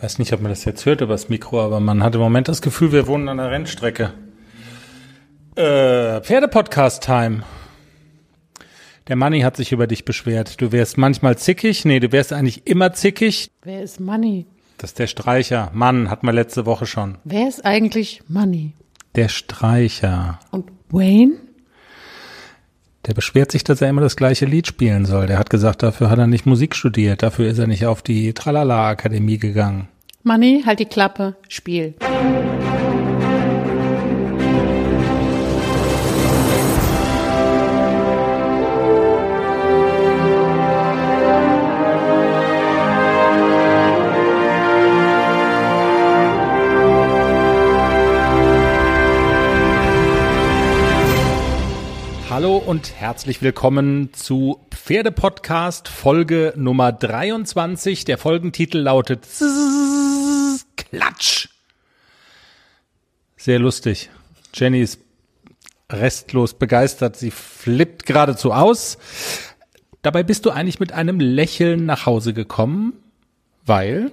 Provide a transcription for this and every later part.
Weiß nicht, ob man das jetzt hört über das Mikro, aber man hat im Moment das Gefühl, wir wohnen an der Rennstrecke. Äh, Pferdepodcast-Time. Der Manni hat sich über dich beschwert. Du wärst manchmal zickig. Nee, du wärst eigentlich immer zickig. Wer ist Money? Das ist der Streicher. Mann, hatten wir letzte Woche schon. Wer ist eigentlich Money? Der Streicher. Und Wayne? Der beschwert sich, dass er immer das gleiche Lied spielen soll. Der hat gesagt, dafür hat er nicht Musik studiert. Dafür ist er nicht auf die Tralala-Akademie gegangen. Money, halt die Klappe, Spiel. Hallo und herzlich willkommen zu Pferdepodcast Folge Nummer 23. Der Folgentitel lautet Zzzz, Klatsch. Sehr lustig. Jenny ist restlos begeistert. Sie flippt geradezu aus. Dabei bist du eigentlich mit einem Lächeln nach Hause gekommen, weil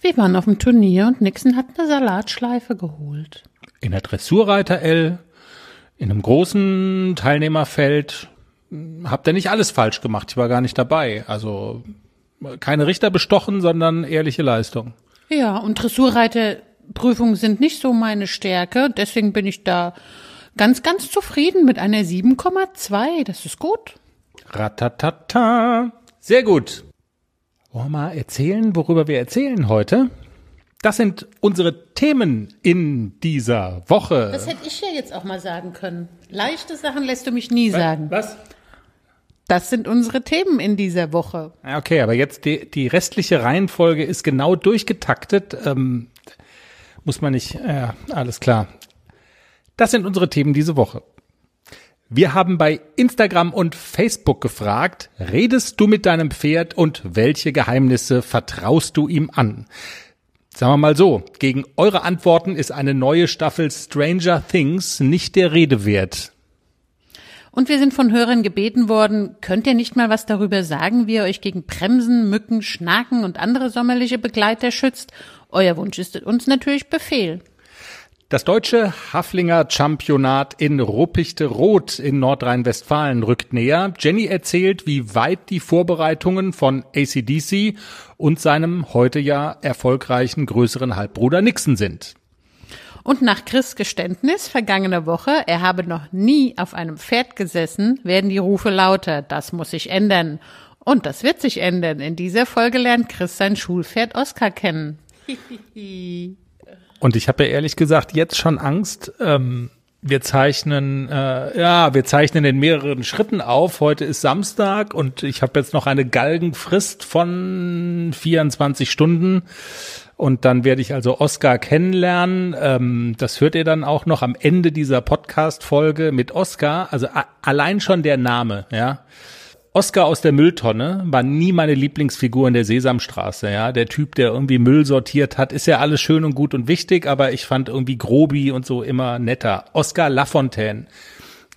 Wir waren auf dem Turnier und Nixon hat eine Salatschleife geholt. in der Dressurreiter L in einem großen Teilnehmerfeld hm, habt ihr nicht alles falsch gemacht. Ich war gar nicht dabei. Also keine Richter bestochen, sondern ehrliche Leistung. Ja, und Dressurreiterprüfungen sind nicht so meine Stärke. Deswegen bin ich da ganz, ganz zufrieden mit einer 7,2. Das ist gut. Ratatata. Sehr gut. Wollen wir mal erzählen, worüber wir erzählen heute? Das sind unsere Themen in dieser Woche. Das hätte ich ja jetzt auch mal sagen können. Leichte Sachen lässt du mich nie sagen. Was? Das sind unsere Themen in dieser Woche. Okay, aber jetzt die, die restliche Reihenfolge ist genau durchgetaktet. Ähm, muss man nicht, ja, alles klar. Das sind unsere Themen diese Woche. Wir haben bei Instagram und Facebook gefragt, redest du mit deinem Pferd und welche Geheimnisse vertraust du ihm an? Sagen wir mal so, gegen eure Antworten ist eine neue Staffel Stranger Things nicht der Rede wert. Und wir sind von Hörern gebeten worden, könnt ihr nicht mal was darüber sagen, wie ihr euch gegen Bremsen, Mücken, Schnaken und andere sommerliche Begleiter schützt? Euer Wunsch ist uns natürlich Befehl. Das deutsche Haflinger Championat in Ruppichte Rot in Nordrhein-Westfalen rückt näher. Jenny erzählt, wie weit die Vorbereitungen von ACDC und seinem heute ja erfolgreichen größeren Halbbruder Nixon sind. Und nach Chris Geständnis vergangene Woche, er habe noch nie auf einem Pferd gesessen, werden die Rufe lauter. Das muss sich ändern. Und das wird sich ändern. In dieser Folge lernt Chris sein Schulpferd Oscar kennen. Und ich habe ja ehrlich gesagt jetzt schon Angst. Ähm, wir zeichnen, äh, ja, wir zeichnen in mehreren Schritten auf. Heute ist Samstag und ich habe jetzt noch eine Galgenfrist von 24 Stunden. Und dann werde ich also Oscar kennenlernen. Ähm, das hört ihr dann auch noch am Ende dieser Podcast-Folge mit Oscar. Also allein schon der Name, ja. Oscar aus der Mülltonne war nie meine Lieblingsfigur in der Sesamstraße, ja. Der Typ, der irgendwie Müll sortiert hat, ist ja alles schön und gut und wichtig, aber ich fand irgendwie Grobi und so immer netter. Oscar Lafontaine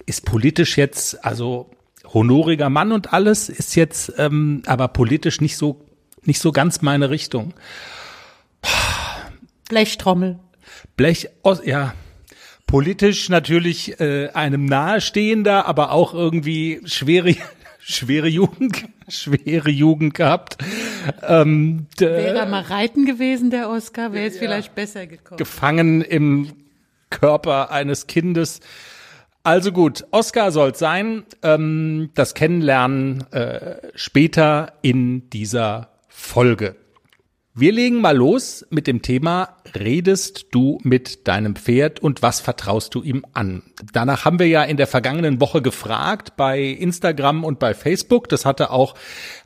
ist politisch jetzt, also honoriger Mann und alles, ist jetzt ähm, aber politisch nicht so, nicht so ganz meine Richtung. Blechtrommel. Blech, ja, politisch natürlich äh, einem nahestehender, aber auch irgendwie schwere, schwere Jugend, schwere Jugend gehabt. Ähm, Wäre mal reiten gewesen, der Oscar, wäre es vielleicht besser gekommen. gefangen im Körper eines Kindes. Also gut, Oscar soll's sein. Ähm, das Kennenlernen äh, später in dieser Folge. Wir legen mal los mit dem Thema, redest du mit deinem Pferd und was vertraust du ihm an? Danach haben wir ja in der vergangenen Woche gefragt bei Instagram und bei Facebook. Das hatte auch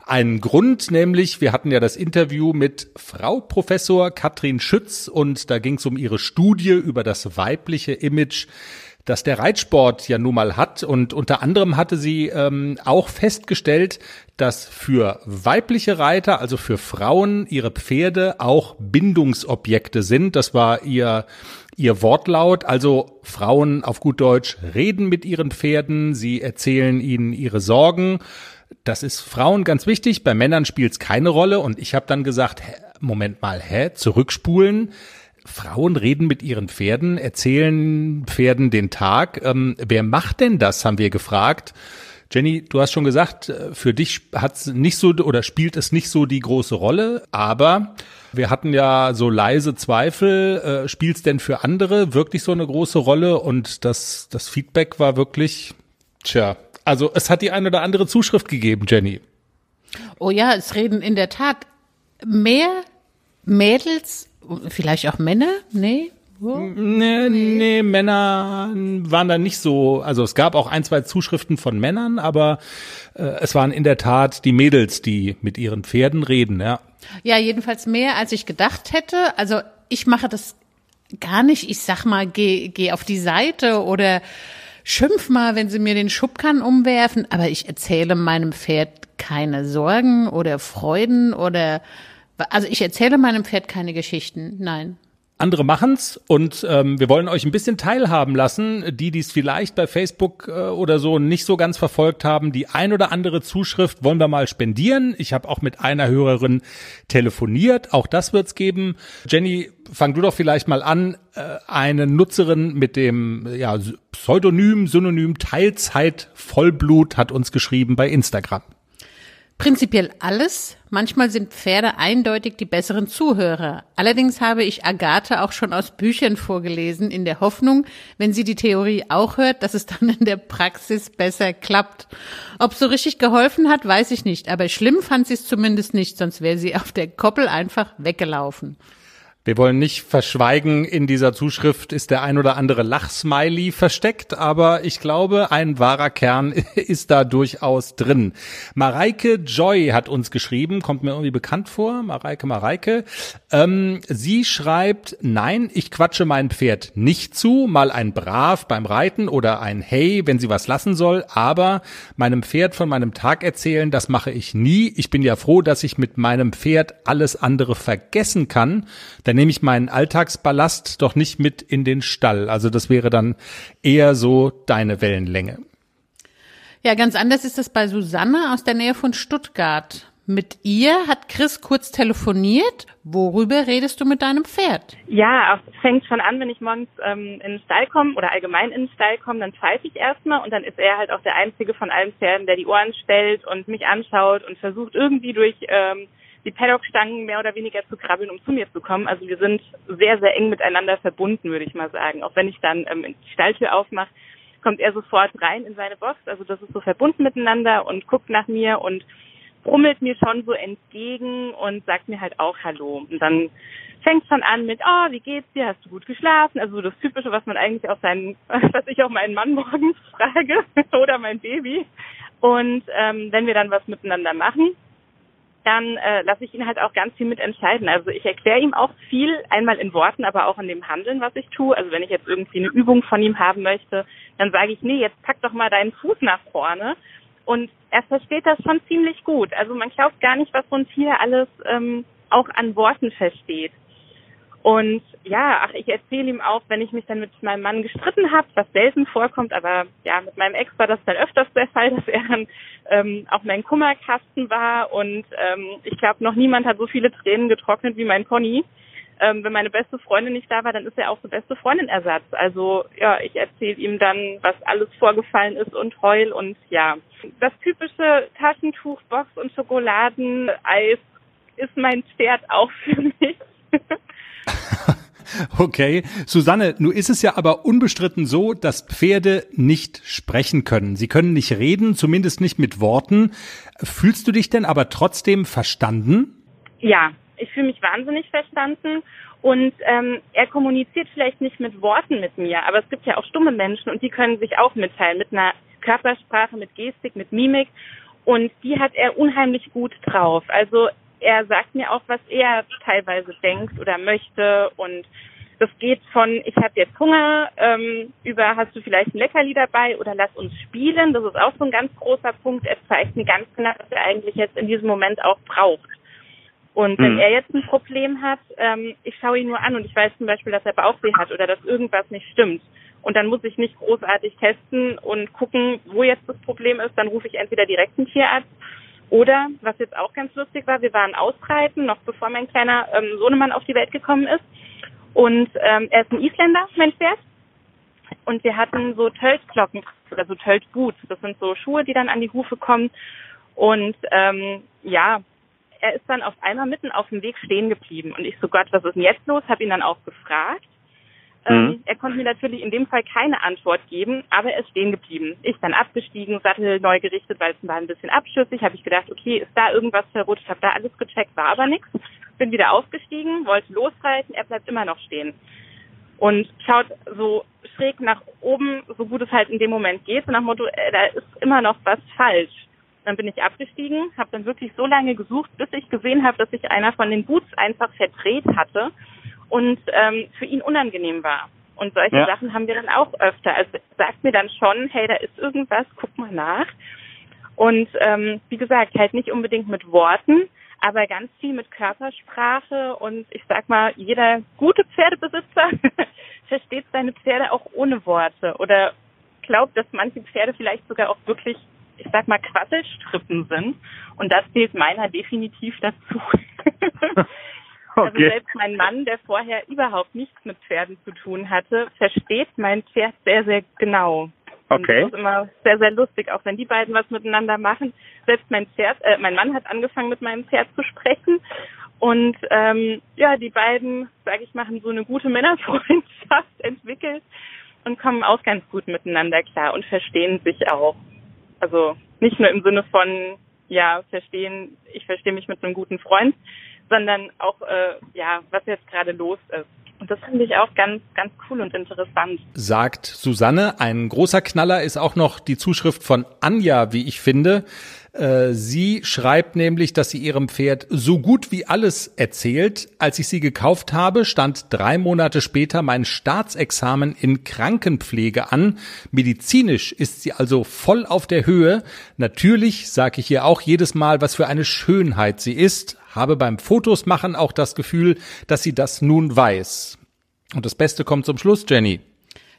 einen Grund, nämlich wir hatten ja das Interview mit Frau Professor Katrin Schütz und da ging es um ihre Studie über das weibliche Image das der Reitsport ja nun mal hat. Und unter anderem hatte sie ähm, auch festgestellt, dass für weibliche Reiter, also für Frauen, ihre Pferde auch Bindungsobjekte sind. Das war ihr ihr Wortlaut. Also Frauen auf gut Deutsch reden mit ihren Pferden, sie erzählen ihnen ihre Sorgen. Das ist Frauen ganz wichtig. Bei Männern spielt es keine Rolle. Und ich habe dann gesagt, hä, Moment mal, hä? Zurückspulen? Frauen reden mit ihren Pferden, erzählen Pferden den Tag. Ähm, wer macht denn das, haben wir gefragt. Jenny, du hast schon gesagt, äh, für dich hat's nicht so oder spielt es nicht so die große Rolle, aber wir hatten ja so leise Zweifel, äh, spielt es denn für andere wirklich so eine große Rolle? Und das, das Feedback war wirklich, tja, also es hat die eine oder andere Zuschrift gegeben, Jenny. Oh ja, es reden in der Tat mehr Mädels, vielleicht auch Männer, nee, Nee, nee, Männer waren da nicht so. Also es gab auch ein, zwei Zuschriften von Männern, aber äh, es waren in der Tat die Mädels, die mit ihren Pferden reden, ja. Ja, jedenfalls mehr, als ich gedacht hätte. Also ich mache das gar nicht. Ich sag mal, geh, geh auf die Seite oder schimpf mal, wenn sie mir den Schubkarren umwerfen. Aber ich erzähle meinem Pferd keine Sorgen oder Freuden oder also ich erzähle meinem Pferd keine Geschichten. Nein. Andere machen's und ähm, wir wollen euch ein bisschen teilhaben lassen, die, die es vielleicht bei Facebook äh, oder so nicht so ganz verfolgt haben. Die ein oder andere Zuschrift wollen wir mal spendieren. Ich habe auch mit einer Hörerin telefoniert. Auch das wird's geben. Jenny, fang du doch vielleicht mal an. Äh, eine Nutzerin mit dem ja, Pseudonym, Synonym Teilzeit Vollblut hat uns geschrieben bei Instagram. Prinzipiell alles. Manchmal sind Pferde eindeutig die besseren Zuhörer. Allerdings habe ich Agathe auch schon aus Büchern vorgelesen, in der Hoffnung, wenn sie die Theorie auch hört, dass es dann in der Praxis besser klappt. Ob so richtig geholfen hat, weiß ich nicht, aber schlimm fand sie es zumindest nicht, sonst wäre sie auf der Koppel einfach weggelaufen. Wir wollen nicht verschweigen, in dieser Zuschrift ist der ein oder andere Lachsmiley versteckt, aber ich glaube, ein wahrer Kern ist da durchaus drin. Mareike Joy hat uns geschrieben, kommt mir irgendwie bekannt vor, Mareike Mareike. Ähm, sie schreibt, nein, ich quatsche mein Pferd nicht zu, mal ein Brav beim Reiten oder ein Hey, wenn sie was lassen soll, aber meinem Pferd von meinem Tag erzählen, das mache ich nie. Ich bin ja froh, dass ich mit meinem Pferd alles andere vergessen kann dann nehme ich meinen Alltagsballast doch nicht mit in den Stall. Also das wäre dann eher so deine Wellenlänge. Ja, ganz anders ist das bei Susanne aus der Nähe von Stuttgart. Mit ihr hat Chris kurz telefoniert. Worüber redest du mit deinem Pferd? Ja, es fängt schon an, wenn ich morgens ähm, in den Stall komme oder allgemein in den Stall komme, dann pfeife ich erstmal und dann ist er halt auch der einzige von allen Pferden, der die Ohren stellt und mich anschaut und versucht irgendwie durch ähm, die Paddockstangen mehr oder weniger zu krabbeln, um zu mir zu kommen. Also wir sind sehr, sehr eng miteinander verbunden, würde ich mal sagen. Auch wenn ich dann ähm, die Stalltür aufmache, kommt er sofort rein in seine Box. Also das ist so verbunden miteinander und guckt nach mir und brummelt mir schon so entgegen und sagt mir halt auch Hallo. Und dann fängt schon an mit, oh, wie geht's dir? Hast du gut geschlafen? Also das Typische, was man eigentlich auch seinen, was ich auch meinen Mann morgens frage oder mein Baby. Und ähm, wenn wir dann was miteinander machen, dann äh, lasse ich ihn halt auch ganz viel mitentscheiden. Also ich erkläre ihm auch viel, einmal in Worten, aber auch in dem Handeln, was ich tue. Also wenn ich jetzt irgendwie eine Übung von ihm haben möchte, dann sage ich, nee, jetzt pack doch mal deinen Fuß nach vorne. Und er versteht das schon ziemlich gut. Also man glaubt gar nicht, was so ein Tier alles ähm, auch an Worten versteht. Und ja, ach, ich erzähle ihm auch, wenn ich mich dann mit meinem Mann gestritten habe, was selten vorkommt, aber ja, mit meinem Ex war das dann öfters der Fall, dass er dann ähm, auch mein Kummerkasten war und ähm, ich glaube, noch niemand hat so viele Tränen getrocknet wie mein Pony. Ähm, wenn meine beste Freundin nicht da war, dann ist er auch so beste Freundin-Ersatz. Also ja, ich erzähle ihm dann, was alles vorgefallen ist und heul und ja. Das typische Taschentuch, Box und Schokoladeneis ist mein Pferd auch für mich. Okay, Susanne, nun ist es ja aber unbestritten so, dass Pferde nicht sprechen können. Sie können nicht reden, zumindest nicht mit Worten. Fühlst du dich denn aber trotzdem verstanden? Ja, ich fühle mich wahnsinnig verstanden und ähm, er kommuniziert vielleicht nicht mit Worten mit mir, aber es gibt ja auch stumme Menschen und die können sich auch mitteilen mit einer Körpersprache, mit Gestik, mit Mimik und die hat er unheimlich gut drauf. Also er sagt mir auch, was er teilweise denkt oder möchte und das geht von, ich habe jetzt Hunger, ähm, über hast du vielleicht ein Leckerli dabei oder lass uns spielen. Das ist auch so ein ganz großer Punkt. Er zeigt mir ganz genau, was er eigentlich jetzt in diesem Moment auch braucht. Und wenn mhm. er jetzt ein Problem hat, ähm, ich schaue ihn nur an und ich weiß zum Beispiel, dass er Bauchweh hat oder dass irgendwas nicht stimmt. Und dann muss ich nicht großartig testen und gucken, wo jetzt das Problem ist. Dann rufe ich entweder direkt einen Tierarzt Oder, was jetzt auch ganz lustig war, wir waren ausreiten, noch bevor mein kleiner ähm, Sohnemann auf die Welt gekommen ist. Und ähm, er ist ein Isländer, mein Pferd. Und wir hatten so Tölzglocken oder so Tölzboots. Das sind so Schuhe, die dann an die Hufe kommen. Und ähm, ja, er ist dann auf einmal mitten auf dem Weg stehen geblieben. Und ich so, Gott, was ist denn jetzt los? Habe ihn dann auch gefragt. Ähm, mhm. er konnte mir natürlich in dem Fall keine Antwort geben, aber er ist stehen geblieben. Ich dann abgestiegen, Sattel neu gerichtet, weil es war ein bisschen abschüssig. Habe ich gedacht, okay, ist da irgendwas verrutscht? Habe da alles gecheckt, war aber nichts. Bin wieder aufgestiegen, wollte losreiten, er bleibt immer noch stehen und schaut so schräg nach oben, so gut es halt in dem Moment geht, so nach Motto, äh, da ist immer noch was falsch. Dann bin ich abgestiegen, habe dann wirklich so lange gesucht, bis ich gesehen habe, dass sich einer von den Boots einfach verdreht hatte und ähm, für ihn unangenehm war. Und solche ja. Sachen haben wir dann auch öfter. Also sagt mir dann schon, hey, da ist irgendwas, guck mal nach. Und ähm, wie gesagt, halt nicht unbedingt mit Worten, aber ganz viel mit Körpersprache und ich sag mal, jeder gute Pferdebesitzer versteht seine Pferde auch ohne Worte oder glaubt, dass manche Pferde vielleicht sogar auch wirklich, ich sag mal, Quasselstrippen sind. Und das zählt meiner definitiv dazu. Also okay. Selbst mein Mann, der vorher überhaupt nichts mit Pferden zu tun hatte, versteht mein Pferd sehr, sehr genau. Okay. Und das ist immer sehr, sehr lustig, auch wenn die beiden was miteinander machen. Selbst mein Pferd, äh, mein Mann hat angefangen mit meinem Pferd zu sprechen. Und ähm, ja, die beiden, sage ich, machen so eine gute Männerfreundschaft entwickelt und kommen auch ganz gut miteinander klar und verstehen sich auch. Also nicht nur im Sinne von, ja, verstehen, ich verstehe mich mit einem guten Freund, sondern auch, äh, ja, was jetzt gerade los ist. Und das finde ich auch ganz, ganz cool und interessant. Sagt Susanne. Ein großer Knaller ist auch noch die Zuschrift von Anja, wie ich finde. Äh, sie schreibt nämlich, dass sie ihrem Pferd so gut wie alles erzählt. Als ich sie gekauft habe, stand drei Monate später mein Staatsexamen in Krankenpflege an. Medizinisch ist sie also voll auf der Höhe. Natürlich sage ich ihr auch jedes Mal, was für eine Schönheit sie ist habe beim Fotos machen auch das Gefühl, dass sie das nun weiß. Und das Beste kommt zum Schluss, Jenny.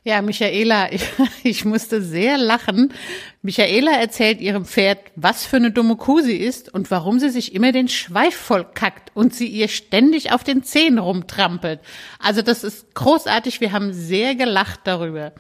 Ja, Michaela, ich, ich musste sehr lachen. Michaela erzählt ihrem Pferd, was für eine dumme Kuh sie ist und warum sie sich immer den Schweif vollkackt und sie ihr ständig auf den Zehen rumtrampelt. Also das ist großartig. Wir haben sehr gelacht darüber.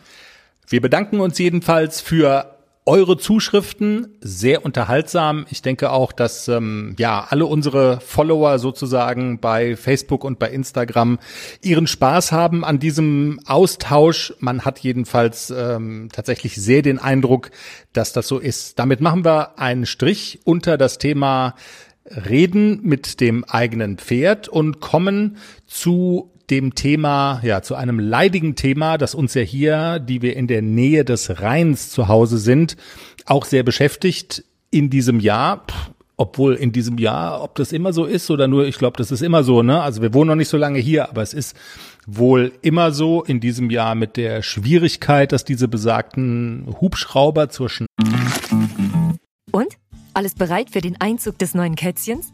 Wir bedanken uns jedenfalls für eure Zuschriften sehr unterhaltsam. Ich denke auch, dass ähm, ja alle unsere Follower sozusagen bei Facebook und bei Instagram ihren Spaß haben an diesem Austausch. Man hat jedenfalls ähm, tatsächlich sehr den Eindruck, dass das so ist. Damit machen wir einen Strich unter das Thema Reden mit dem eigenen Pferd und kommen zu dem Thema, ja, zu einem leidigen Thema, das uns ja hier, die wir in der Nähe des Rheins zu Hause sind, auch sehr beschäftigt in diesem Jahr. Obwohl in diesem Jahr, ob das immer so ist oder nur, ich glaube, das ist immer so, ne? Also wir wohnen noch nicht so lange hier, aber es ist wohl immer so in diesem Jahr mit der Schwierigkeit, dass diese besagten Hubschrauber zur Schn Und? Alles bereit für den Einzug des neuen Kätzchens?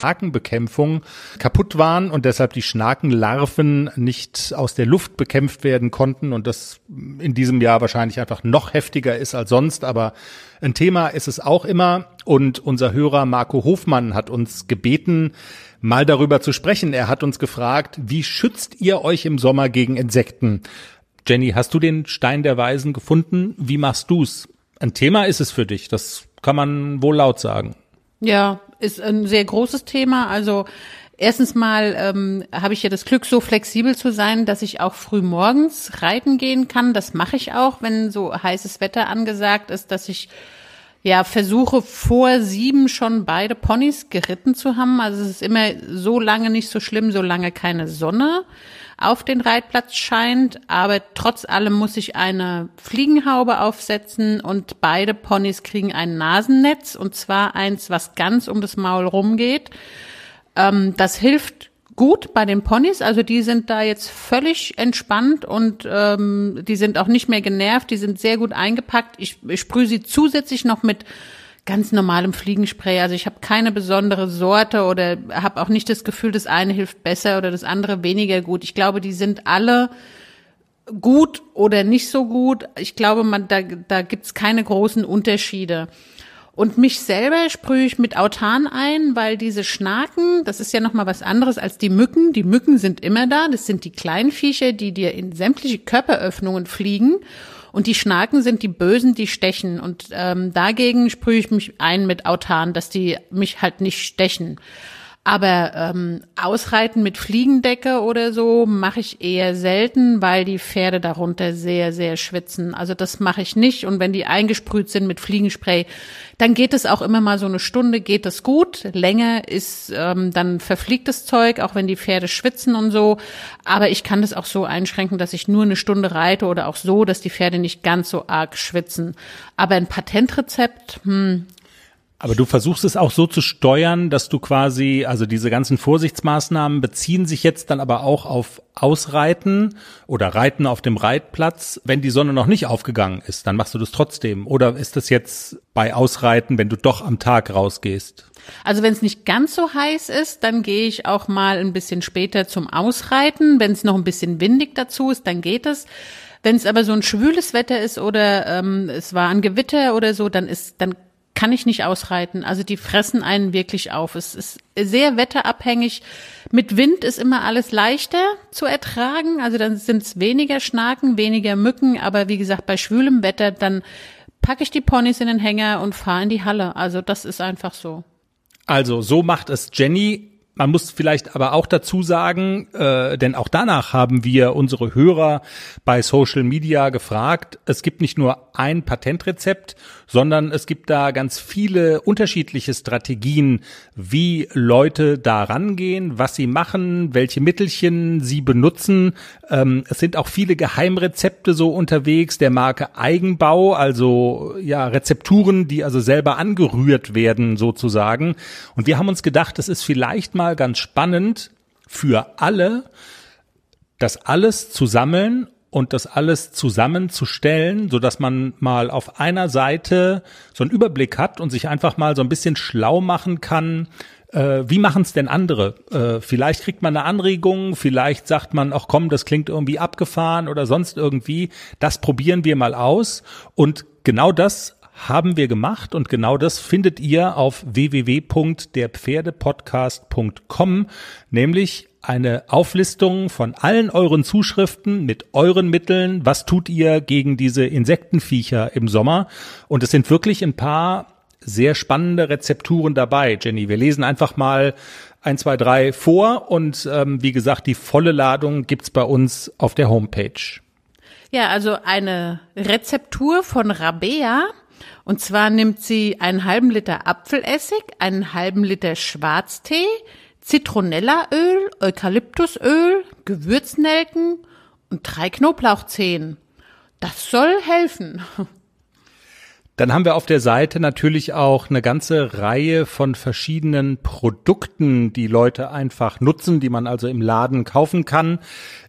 Schnakenbekämpfung kaputt waren und deshalb die Schnakenlarven nicht aus der Luft bekämpft werden konnten und das in diesem Jahr wahrscheinlich einfach noch heftiger ist als sonst. Aber ein Thema ist es auch immer und unser Hörer Marco Hofmann hat uns gebeten, mal darüber zu sprechen. Er hat uns gefragt, wie schützt ihr euch im Sommer gegen Insekten? Jenny, hast du den Stein der Weisen gefunden? Wie machst du's? Ein Thema ist es für dich, das kann man wohl laut sagen. Ja, ist ein sehr großes Thema. Also erstens mal ähm, habe ich ja das Glück, so flexibel zu sein, dass ich auch früh morgens reiten gehen kann. Das mache ich auch, wenn so heißes Wetter angesagt ist, dass ich ja, versuche vor sieben schon beide Ponys geritten zu haben. Also es ist immer so lange nicht so schlimm, solange keine Sonne auf den Reitplatz scheint. Aber trotz allem muss ich eine Fliegenhaube aufsetzen und beide Ponys kriegen ein Nasennetz und zwar eins, was ganz um das Maul rumgeht. Ähm, das hilft gut bei den Ponys, also die sind da jetzt völlig entspannt und ähm, die sind auch nicht mehr genervt, die sind sehr gut eingepackt. Ich, ich sprühe sie zusätzlich noch mit ganz normalem Fliegenspray. Also ich habe keine besondere Sorte oder habe auch nicht das Gefühl, das eine hilft besser oder das andere weniger gut. Ich glaube, die sind alle gut oder nicht so gut. Ich glaube, man, da, da gibt's keine großen Unterschiede. Und mich selber sprühe ich mit Autan ein, weil diese Schnaken, das ist ja nochmal was anderes als die Mücken. Die Mücken sind immer da. Das sind die kleinen Viecher, die dir in sämtliche Körperöffnungen fliegen. Und die Schnaken sind die Bösen, die stechen. Und ähm, dagegen sprühe ich mich ein mit Autan, dass die mich halt nicht stechen. Aber ähm, Ausreiten mit Fliegendecke oder so mache ich eher selten, weil die Pferde darunter sehr, sehr schwitzen. Also das mache ich nicht. Und wenn die eingesprüht sind mit Fliegenspray, dann geht es auch immer mal so eine Stunde, geht es gut. Länger ist ähm, dann verfliegtes Zeug, auch wenn die Pferde schwitzen und so. Aber ich kann das auch so einschränken, dass ich nur eine Stunde reite oder auch so, dass die Pferde nicht ganz so arg schwitzen. Aber ein Patentrezept, hm, aber du versuchst es auch so zu steuern, dass du quasi, also diese ganzen Vorsichtsmaßnahmen beziehen sich jetzt dann aber auch auf Ausreiten oder Reiten auf dem Reitplatz, wenn die Sonne noch nicht aufgegangen ist, dann machst du das trotzdem. Oder ist das jetzt bei Ausreiten, wenn du doch am Tag rausgehst? Also wenn es nicht ganz so heiß ist, dann gehe ich auch mal ein bisschen später zum Ausreiten. Wenn es noch ein bisschen windig dazu ist, dann geht es. Wenn es aber so ein schwüles Wetter ist oder ähm, es war ein Gewitter oder so, dann ist, dann kann ich nicht ausreiten. Also die fressen einen wirklich auf. Es ist sehr wetterabhängig. Mit Wind ist immer alles leichter zu ertragen. Also dann sind es weniger Schnaken, weniger Mücken. Aber wie gesagt, bei schwülem Wetter, dann packe ich die Ponys in den Hänger und fahre in die Halle. Also das ist einfach so. Also so macht es Jenny man muss vielleicht aber auch dazu sagen, äh, denn auch danach haben wir unsere Hörer bei Social Media gefragt. Es gibt nicht nur ein Patentrezept, sondern es gibt da ganz viele unterschiedliche Strategien, wie Leute da rangehen, was sie machen, welche Mittelchen sie benutzen. Ähm, es sind auch viele Geheimrezepte so unterwegs der Marke Eigenbau, also ja Rezepturen, die also selber angerührt werden sozusagen. Und wir haben uns gedacht, es ist vielleicht mal mal ganz spannend für alle, das alles zu sammeln und das alles zusammenzustellen, so dass man mal auf einer Seite so einen Überblick hat und sich einfach mal so ein bisschen schlau machen kann, äh, wie machen es denn andere? Äh, vielleicht kriegt man eine Anregung, vielleicht sagt man, ach komm, das klingt irgendwie abgefahren oder sonst irgendwie. Das probieren wir mal aus. Und genau das haben wir gemacht und genau das findet ihr auf www.derpferdepodcast.com, nämlich eine Auflistung von allen euren Zuschriften mit euren Mitteln. Was tut ihr gegen diese Insektenviecher im Sommer? Und es sind wirklich ein paar sehr spannende Rezepturen dabei, Jenny. Wir lesen einfach mal ein, zwei, drei vor und ähm, wie gesagt, die volle Ladung gibt's bei uns auf der Homepage. Ja, also eine Rezeptur von Rabea und zwar nimmt sie einen halben Liter Apfelessig, einen halben Liter Schwarztee, Zitronellaöl, Eukalyptusöl, Gewürznelken und drei Knoblauchzehen. Das soll helfen. Dann haben wir auf der Seite natürlich auch eine ganze Reihe von verschiedenen Produkten, die Leute einfach nutzen, die man also im Laden kaufen kann.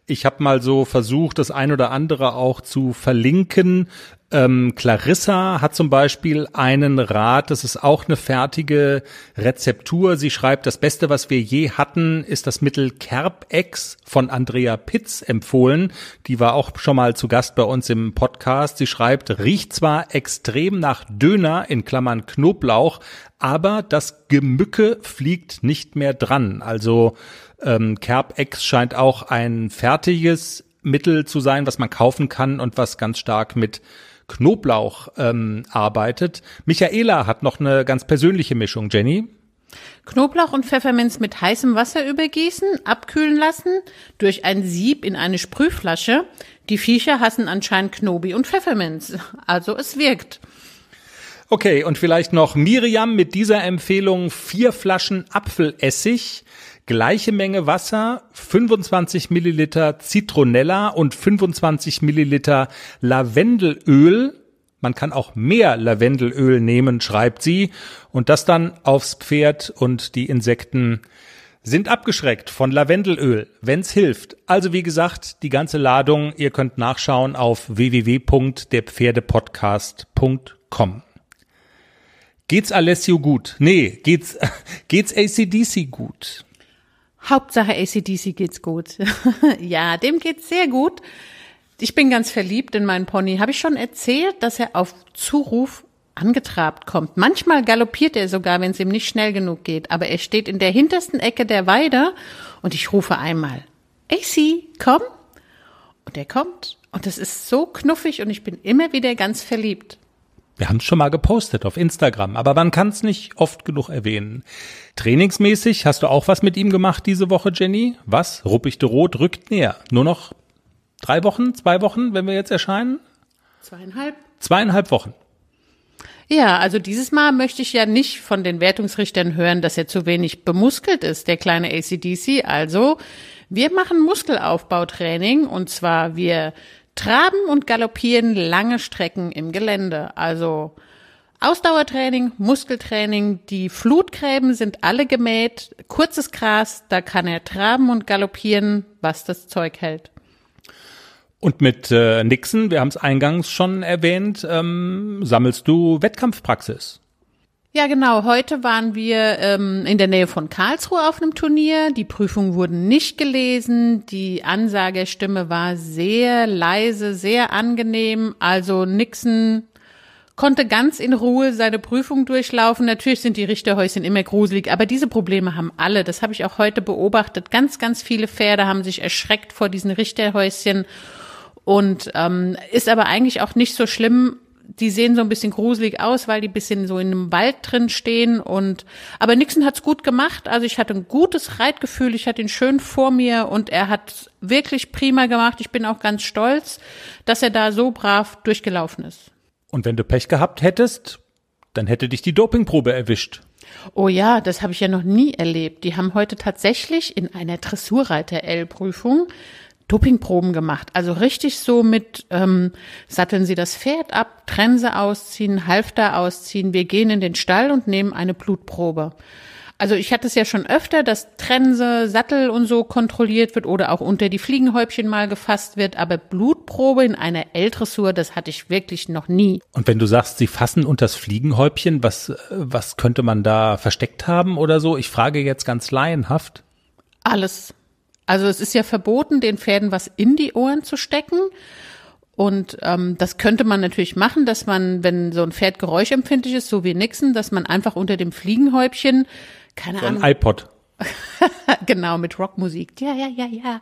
Ich habe mal so versucht, das ein oder andere auch zu verlinken. Ähm, Clarissa hat zum Beispiel einen Rat, das ist auch eine fertige Rezeptur. Sie schreibt, das Beste, was wir je hatten, ist das Mittel Kerbex von Andrea Pitz empfohlen. Die war auch schon mal zu Gast bei uns im Podcast. Sie schreibt, riecht zwar extrem nach Döner in Klammern Knoblauch, aber das Gemücke fliegt nicht mehr dran. Also ähm, Kerbex scheint auch ein fertiges Mittel zu sein, was man kaufen kann und was ganz stark mit Knoblauch ähm, arbeitet. Michaela hat noch eine ganz persönliche Mischung, Jenny. Knoblauch und Pfefferminz mit heißem Wasser übergießen, abkühlen lassen, durch ein Sieb in eine Sprühflasche. Die Viecher hassen anscheinend Knobi und Pfefferminz. Also es wirkt. Okay, und vielleicht noch Miriam mit dieser Empfehlung vier Flaschen Apfelessig Gleiche Menge Wasser, 25 Milliliter Zitronella und 25 Milliliter Lavendelöl. Man kann auch mehr Lavendelöl nehmen, schreibt sie, und das dann aufs Pferd und die Insekten sind abgeschreckt von Lavendelöl, wenn's hilft. Also wie gesagt, die ganze Ladung, ihr könnt nachschauen auf www.derpferdepodcast.com. Geht's Alessio gut? Nee, geht's, geht's ACDC gut? Hauptsache ACDC geht's gut. ja, dem geht's sehr gut. Ich bin ganz verliebt in meinen Pony. Habe ich schon erzählt, dass er auf Zuruf angetrabt kommt. Manchmal galoppiert er sogar, wenn es ihm nicht schnell genug geht. Aber er steht in der hintersten Ecke der Weide und ich rufe einmal, AC, komm. Und er kommt. Und das ist so knuffig und ich bin immer wieder ganz verliebt. Wir haben es schon mal gepostet auf Instagram, aber man kann es nicht oft genug erwähnen. Trainingsmäßig hast du auch was mit ihm gemacht diese Woche, Jenny? Was? Ruppichte Rot rückt näher. Nur noch drei Wochen, zwei Wochen, wenn wir jetzt erscheinen? Zweieinhalb. Zweieinhalb Wochen. Ja, also dieses Mal möchte ich ja nicht von den Wertungsrichtern hören, dass er zu wenig bemuskelt ist, der kleine ACDC. Also, wir machen Muskelaufbautraining und zwar wir traben und galoppieren lange Strecken im Gelände. Also Ausdauertraining, Muskeltraining, die Flutgräben sind alle gemäht, kurzes Gras, da kann er traben und galoppieren, was das Zeug hält. Und mit äh, Nixon, wir haben es eingangs schon erwähnt, ähm, sammelst du Wettkampfpraxis. Ja, genau. Heute waren wir ähm, in der Nähe von Karlsruhe auf einem Turnier. Die Prüfungen wurden nicht gelesen. Die Ansagerstimme war sehr leise, sehr angenehm. Also Nixon konnte ganz in Ruhe seine Prüfung durchlaufen. Natürlich sind die Richterhäuschen immer gruselig, aber diese Probleme haben alle. Das habe ich auch heute beobachtet. Ganz, ganz viele Pferde haben sich erschreckt vor diesen Richterhäuschen und ähm, ist aber eigentlich auch nicht so schlimm, die sehen so ein bisschen gruselig aus, weil die bisschen so in einem Wald drin stehen und aber Nixon hat's gut gemacht. Also ich hatte ein gutes Reitgefühl, ich hatte ihn schön vor mir und er hat wirklich prima gemacht. Ich bin auch ganz stolz, dass er da so brav durchgelaufen ist. Und wenn du Pech gehabt hättest, dann hätte dich die Dopingprobe erwischt. Oh ja, das habe ich ja noch nie erlebt. Die haben heute tatsächlich in einer Dressurreiter-L-Prüfung Dopingproben gemacht. Also richtig so mit, ähm, satteln Sie das Pferd ab, Trense ausziehen, Halfter ausziehen. Wir gehen in den Stall und nehmen eine Blutprobe. Also ich hatte es ja schon öfter, dass Trense, Sattel und so kontrolliert wird oder auch unter die Fliegenhäubchen mal gefasst wird, aber Blutprobe in einer L-Dressur, das hatte ich wirklich noch nie. Und wenn du sagst, sie fassen unter das Fliegenhäubchen, was, was könnte man da versteckt haben oder so? Ich frage jetzt ganz laienhaft. Alles. Also es ist ja verboten, den Pferden was in die Ohren zu stecken. Und ähm, das könnte man natürlich machen, dass man, wenn so ein Pferd geräuschempfindlich ist, so wie Nixon, dass man einfach unter dem Fliegenhäubchen, keine so Ahnung. Ein iPod. genau, mit Rockmusik. Ja, ja, ja, ja.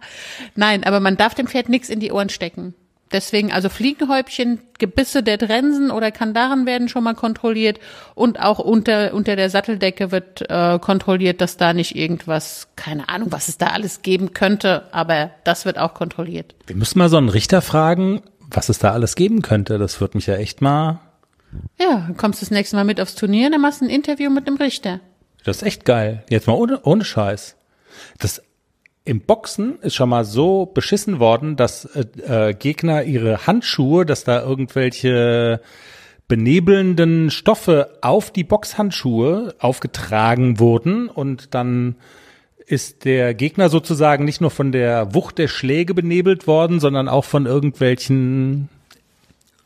Nein, aber man darf dem Pferd nichts in die Ohren stecken. Deswegen, also Fliegenhäubchen, Gebisse der Trensen oder Kandaren werden schon mal kontrolliert und auch unter, unter der Satteldecke wird äh, kontrolliert, dass da nicht irgendwas, keine Ahnung, was es da alles geben könnte, aber das wird auch kontrolliert. Wir müssen mal so einen Richter fragen, was es da alles geben könnte. Das wird mich ja echt mal. Ja, kommst du das nächste Mal mit aufs Turnier, dann machst du ein Interview mit dem Richter. Das ist echt geil. Jetzt mal ohne, ohne Scheiß. Das im Boxen ist schon mal so beschissen worden, dass äh, äh, Gegner ihre Handschuhe, dass da irgendwelche benebelnden Stoffe auf die Boxhandschuhe aufgetragen wurden und dann ist der Gegner sozusagen nicht nur von der Wucht der Schläge benebelt worden, sondern auch von irgendwelchen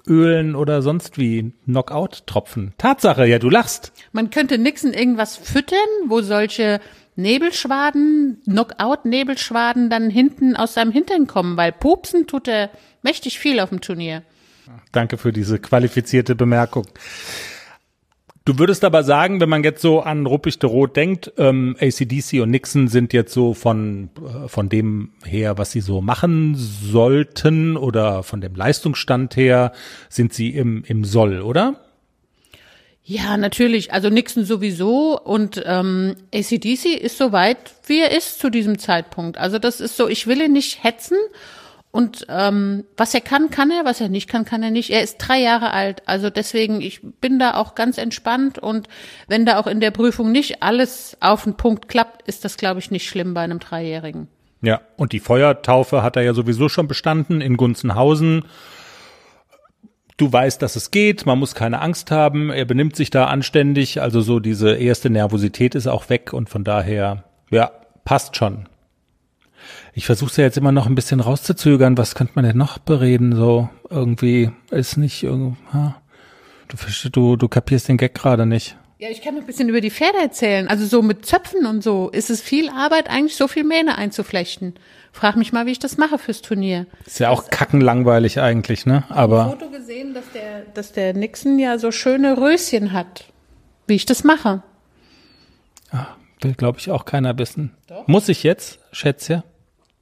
Ölen oder sonst wie Knockout-Tropfen. Tatsache, ja, du lachst. Man könnte Nixon irgendwas füttern, wo solche Nebelschwaden, Knockout-Nebelschwaden dann hinten aus seinem Hintern kommen, weil pupsen tut er mächtig viel auf dem Turnier. Danke für diese qualifizierte Bemerkung. Du würdest aber sagen, wenn man jetzt so an Ruppig de Rot denkt, ähm, ACDC und Nixon sind jetzt so von, äh, von dem her, was sie so machen sollten oder von dem Leistungsstand her, sind sie im, im Soll, oder? Ja, natürlich. Also Nixon sowieso und ähm, ACDC ist so weit, wie er ist zu diesem Zeitpunkt. Also das ist so, ich will ihn nicht hetzen und ähm, was er kann, kann er, was er nicht kann, kann er nicht. Er ist drei Jahre alt, also deswegen, ich bin da auch ganz entspannt und wenn da auch in der Prüfung nicht alles auf den Punkt klappt, ist das, glaube ich, nicht schlimm bei einem Dreijährigen. Ja, und die Feuertaufe hat er ja sowieso schon bestanden in Gunzenhausen. Du weißt, dass es geht, man muss keine Angst haben, er benimmt sich da anständig, also so diese erste Nervosität ist auch weg und von daher, ja, passt schon. Ich versuche ja jetzt immer noch ein bisschen rauszuzögern. Was könnte man denn noch bereden? So irgendwie ist nicht. Du, du, du kapierst den Gag gerade nicht. Ja, ich kann noch ein bisschen über die Pferde erzählen. Also so mit Zöpfen und so. Ist es viel Arbeit, eigentlich so viel Mähne einzuflechten? Frag mich mal, wie ich das mache fürs Turnier. Ist ja auch kackenlangweilig eigentlich, ne? Aber. Ich habe Foto gesehen, dass der, dass der Nixon ja so schöne Röschen hat. Wie ich das mache. Ja, will, glaube ich, auch keiner wissen. Doch. Muss ich jetzt, Schätze?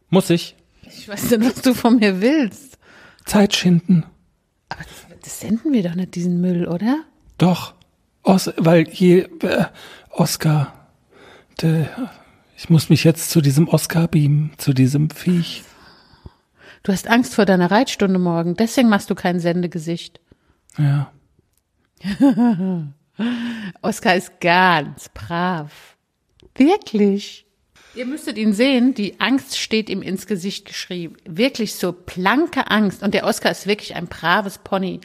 Muss ich? Ich weiß nicht, was du von mir willst. Zeit schinden. Aber das, das senden wir doch nicht, diesen Müll, oder? Doch. Os, weil je, äh, Oscar, de, ich muss mich jetzt zu diesem Oscar beamen, zu diesem Viech. Du hast Angst vor deiner Reitstunde morgen, deswegen machst du kein Sendegesicht. Ja. Oscar ist ganz brav. Wirklich. Ihr müsstet ihn sehen, die Angst steht ihm ins Gesicht geschrieben. Wirklich so blanke Angst. Und der Oscar ist wirklich ein braves Pony.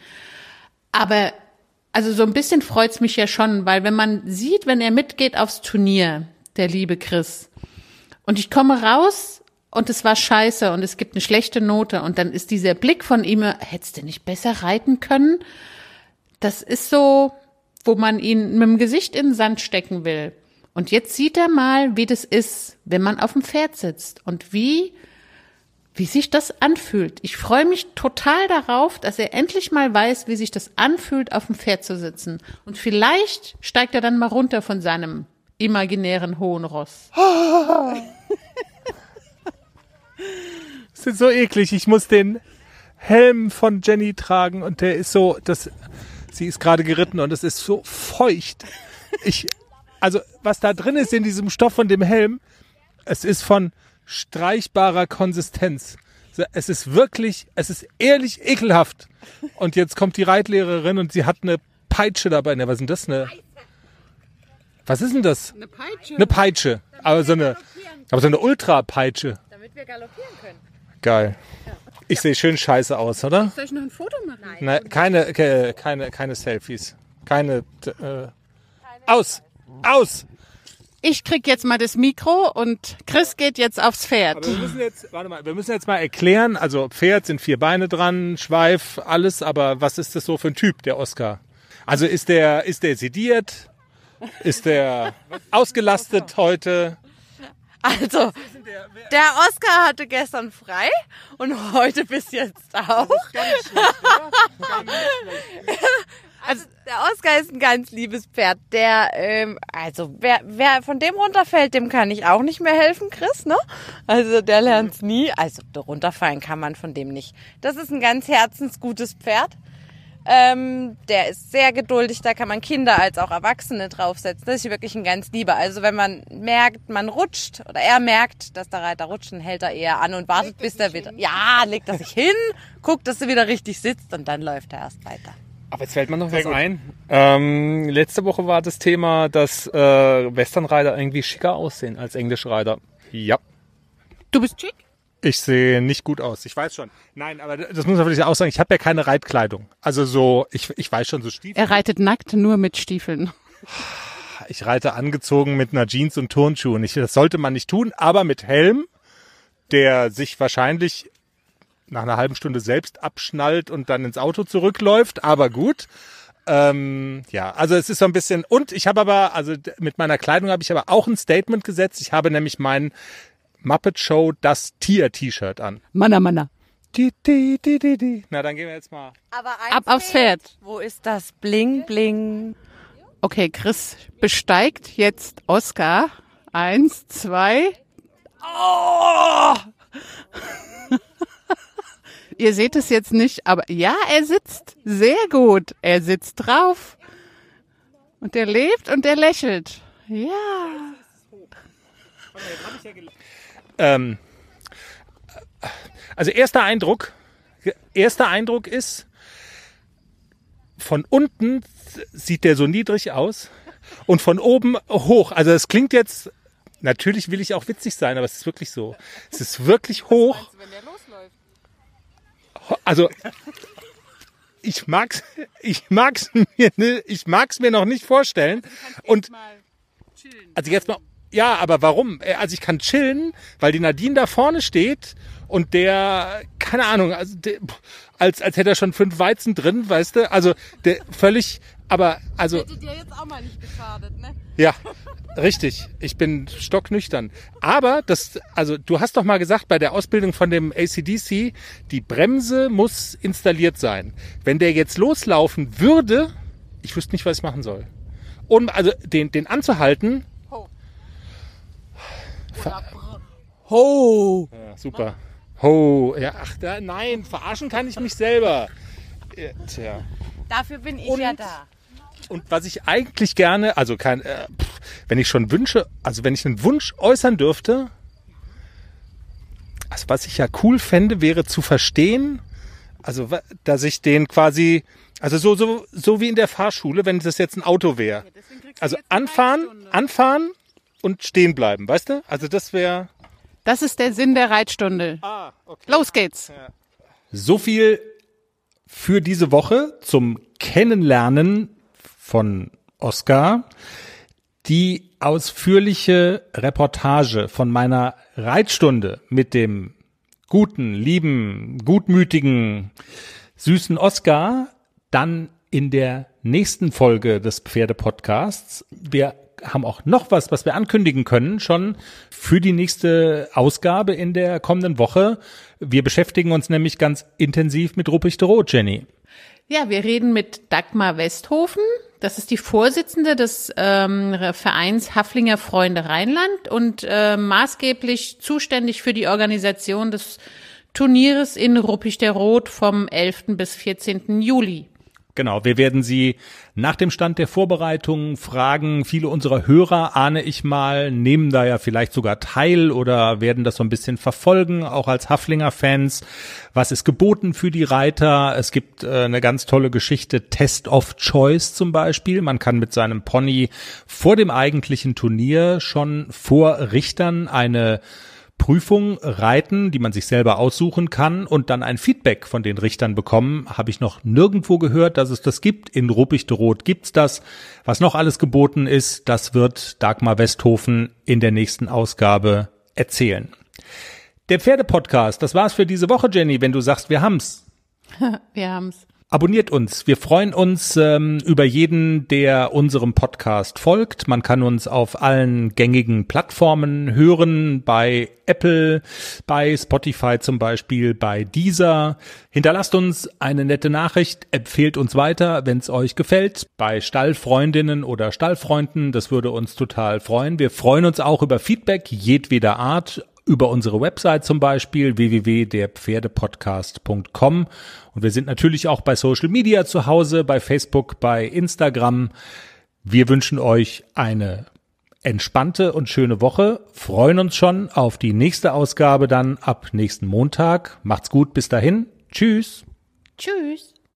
Aber also so ein bisschen freut's mich ja schon, weil wenn man sieht, wenn er mitgeht aufs Turnier, der liebe Chris, und ich komme raus und es war scheiße und es gibt eine schlechte Note und dann ist dieser Blick von ihm, hättest du nicht besser reiten können? Das ist so, wo man ihn mit dem Gesicht in den Sand stecken will. Und jetzt sieht er mal, wie das ist, wenn man auf dem Pferd sitzt und wie, wie sich das anfühlt. Ich freue mich total darauf, dass er endlich mal weiß, wie sich das anfühlt, auf dem Pferd zu sitzen. Und vielleicht steigt er dann mal runter von seinem imaginären hohen Ross. das ist so eklig. Ich muss den Helm von Jenny tragen und der ist so, das, sie ist gerade geritten und es ist so feucht. Ich, also was da drin ist in diesem Stoff von dem Helm, es ist von streichbarer Konsistenz. Es ist wirklich, es ist ehrlich ekelhaft. Und jetzt kommt die Reitlehrerin und sie hat eine Peitsche dabei. Ne, was ist denn das? Eine, was ist denn das? Eine Peitsche. Eine Peitsche. Aber so eine, aber so eine Ultra-Peitsche. Damit wir galoppieren können. Geil. Ich sehe schön scheiße aus, oder? Soll ich noch ein Foto machen? Nein. keine, keine, keine Selfies. Keine, äh, aus! Aus! Ich krieg jetzt mal das Mikro und Chris geht jetzt aufs Pferd. Aber wir müssen jetzt, warte mal, wir müssen jetzt mal erklären, also Pferd sind vier Beine dran, Schweif, alles, aber was ist das so für ein Typ, der Oscar? Also ist der, ist der sediert? Ist der ausgelastet heute? Also, der Oscar hatte gestern frei und heute bis jetzt auch. Also der Oscar ist ein ganz liebes Pferd. Der, ähm, also wer, wer von dem runterfällt, dem kann ich auch nicht mehr helfen, Chris, ne? Also der lernt's nie. Also runterfallen kann man von dem nicht. Das ist ein ganz herzensgutes Pferd. Ähm, der ist sehr geduldig, da kann man Kinder als auch Erwachsene draufsetzen. Das ist wirklich ein ganz lieber. Also wenn man merkt, man rutscht oder er merkt, dass der Reiter rutscht, dann hält er eher an und wartet, bis er wieder. Hin? Ja, legt er sich hin, guckt, dass er wieder richtig sitzt und dann läuft er erst weiter. Aber jetzt fällt mir noch was ein. Ähm, letzte Woche war das Thema, dass äh, Westernreiter irgendwie schicker aussehen als Englischreiter. Ja. Du bist schick? Ich sehe nicht gut aus. Ich weiß schon. Nein, aber das muss man wirklich auch sagen. Ich habe ja keine Reitkleidung. Also so, ich, ich weiß schon so Stiefel. Er reitet nackt nur mit Stiefeln. Ich reite angezogen mit einer Jeans und Turnschuhen. Ich, das sollte man nicht tun, aber mit Helm, der sich wahrscheinlich nach einer halben Stunde selbst abschnallt und dann ins Auto zurückläuft, aber gut. Ähm, ja, also es ist so ein bisschen, und ich habe aber, also mit meiner Kleidung habe ich aber auch ein Statement gesetzt. Ich habe nämlich mein Muppet Show das Tier-T-Shirt an. Manna, Manna. Di, di, di, di, di. Na, dann gehen wir jetzt mal. Aber Ab aufs Pferd. Wo ist das Bling Bling? Okay, Chris besteigt jetzt Oscar. Eins, zwei. Oh! Ihr seht es jetzt nicht, aber ja, er sitzt sehr gut. Er sitzt drauf. Und er lebt und er lächelt. Ja. Ähm, also erster Eindruck, erster Eindruck ist, von unten sieht der so niedrig aus und von oben hoch. Also es klingt jetzt, natürlich will ich auch witzig sein, aber es ist wirklich so. Es ist wirklich hoch. Also ich mag's, ich mag's mir, ich mag's mir noch nicht vorstellen. Und also jetzt mal, ja, aber warum? Äh, Also ich kann chillen, weil die Nadine da vorne steht und der, keine Ahnung, also der, als, als hätte er schon fünf Weizen drin, weißt du? Also der völlig, aber also dir jetzt auch mal nicht geschadet, ne? ja, richtig. Ich bin stocknüchtern. Aber das, also du hast doch mal gesagt, bei der Ausbildung von dem ACDC, die Bremse muss installiert sein. Wenn der jetzt loslaufen würde, ich wüsste nicht, was ich machen soll. Um also den, den anzuhalten. Ho. Ja, super. Ho, ja, ach, da, nein, verarschen kann ich mich selber. Ja, Tja. Dafür bin ich Und- ja da. Und was ich eigentlich gerne, also kein, äh, pff, wenn ich schon Wünsche, also wenn ich einen Wunsch äußern dürfte, also was ich ja cool fände, wäre zu verstehen, also dass ich den quasi, also so so so wie in der Fahrschule, wenn das jetzt ein Auto wäre, also anfahren, anfahren und stehen bleiben, weißt du? Also das wäre Das ist der Sinn der Reitstunde. ah, okay. Los geht's. So viel für diese Woche zum Kennenlernen von Oscar. Die ausführliche Reportage von meiner Reitstunde mit dem guten, lieben, gutmütigen, süßen Oscar dann in der nächsten Folge des Pferdepodcasts. Wir haben auch noch was, was wir ankündigen können, schon für die nächste Ausgabe in der kommenden Woche. Wir beschäftigen uns nämlich ganz intensiv mit Ruprecht Roth, Jenny. Ja, wir reden mit Dagmar Westhofen. Das ist die Vorsitzende des ähm, Vereins Haflinger Freunde Rheinland und äh, maßgeblich zuständig für die Organisation des Turnieres in Ruppichteroth vom 11. bis 14. Juli. Genau, wir werden Sie nach dem Stand der Vorbereitungen fragen. Viele unserer Hörer, ahne ich mal, nehmen da ja vielleicht sogar teil oder werden das so ein bisschen verfolgen, auch als Haflinger-Fans. Was ist geboten für die Reiter? Es gibt äh, eine ganz tolle Geschichte, Test of Choice zum Beispiel. Man kann mit seinem Pony vor dem eigentlichen Turnier schon vor Richtern eine Prüfung reiten, die man sich selber aussuchen kann und dann ein Feedback von den Richtern bekommen. Habe ich noch nirgendwo gehört, dass es das gibt. In Ruppichteroth gibt's das. Was noch alles geboten ist, das wird Dagmar Westhofen in der nächsten Ausgabe erzählen. Der Pferdepodcast, das war's für diese Woche, Jenny, wenn du sagst, wir haben's. Wir haben's. Abonniert uns. Wir freuen uns ähm, über jeden, der unserem Podcast folgt. Man kann uns auf allen gängigen Plattformen hören, bei Apple, bei Spotify zum Beispiel, bei Deezer. Hinterlasst uns eine nette Nachricht, empfehlt uns weiter, wenn es euch gefällt, bei Stallfreundinnen oder Stallfreunden. Das würde uns total freuen. Wir freuen uns auch über Feedback jedweder Art über unsere Website zum Beispiel www.derpferdepodcast.com und wir sind natürlich auch bei Social Media zu Hause, bei Facebook, bei Instagram. Wir wünschen euch eine entspannte und schöne Woche, freuen uns schon auf die nächste Ausgabe dann ab nächsten Montag. Macht's gut, bis dahin. Tschüss. Tschüss.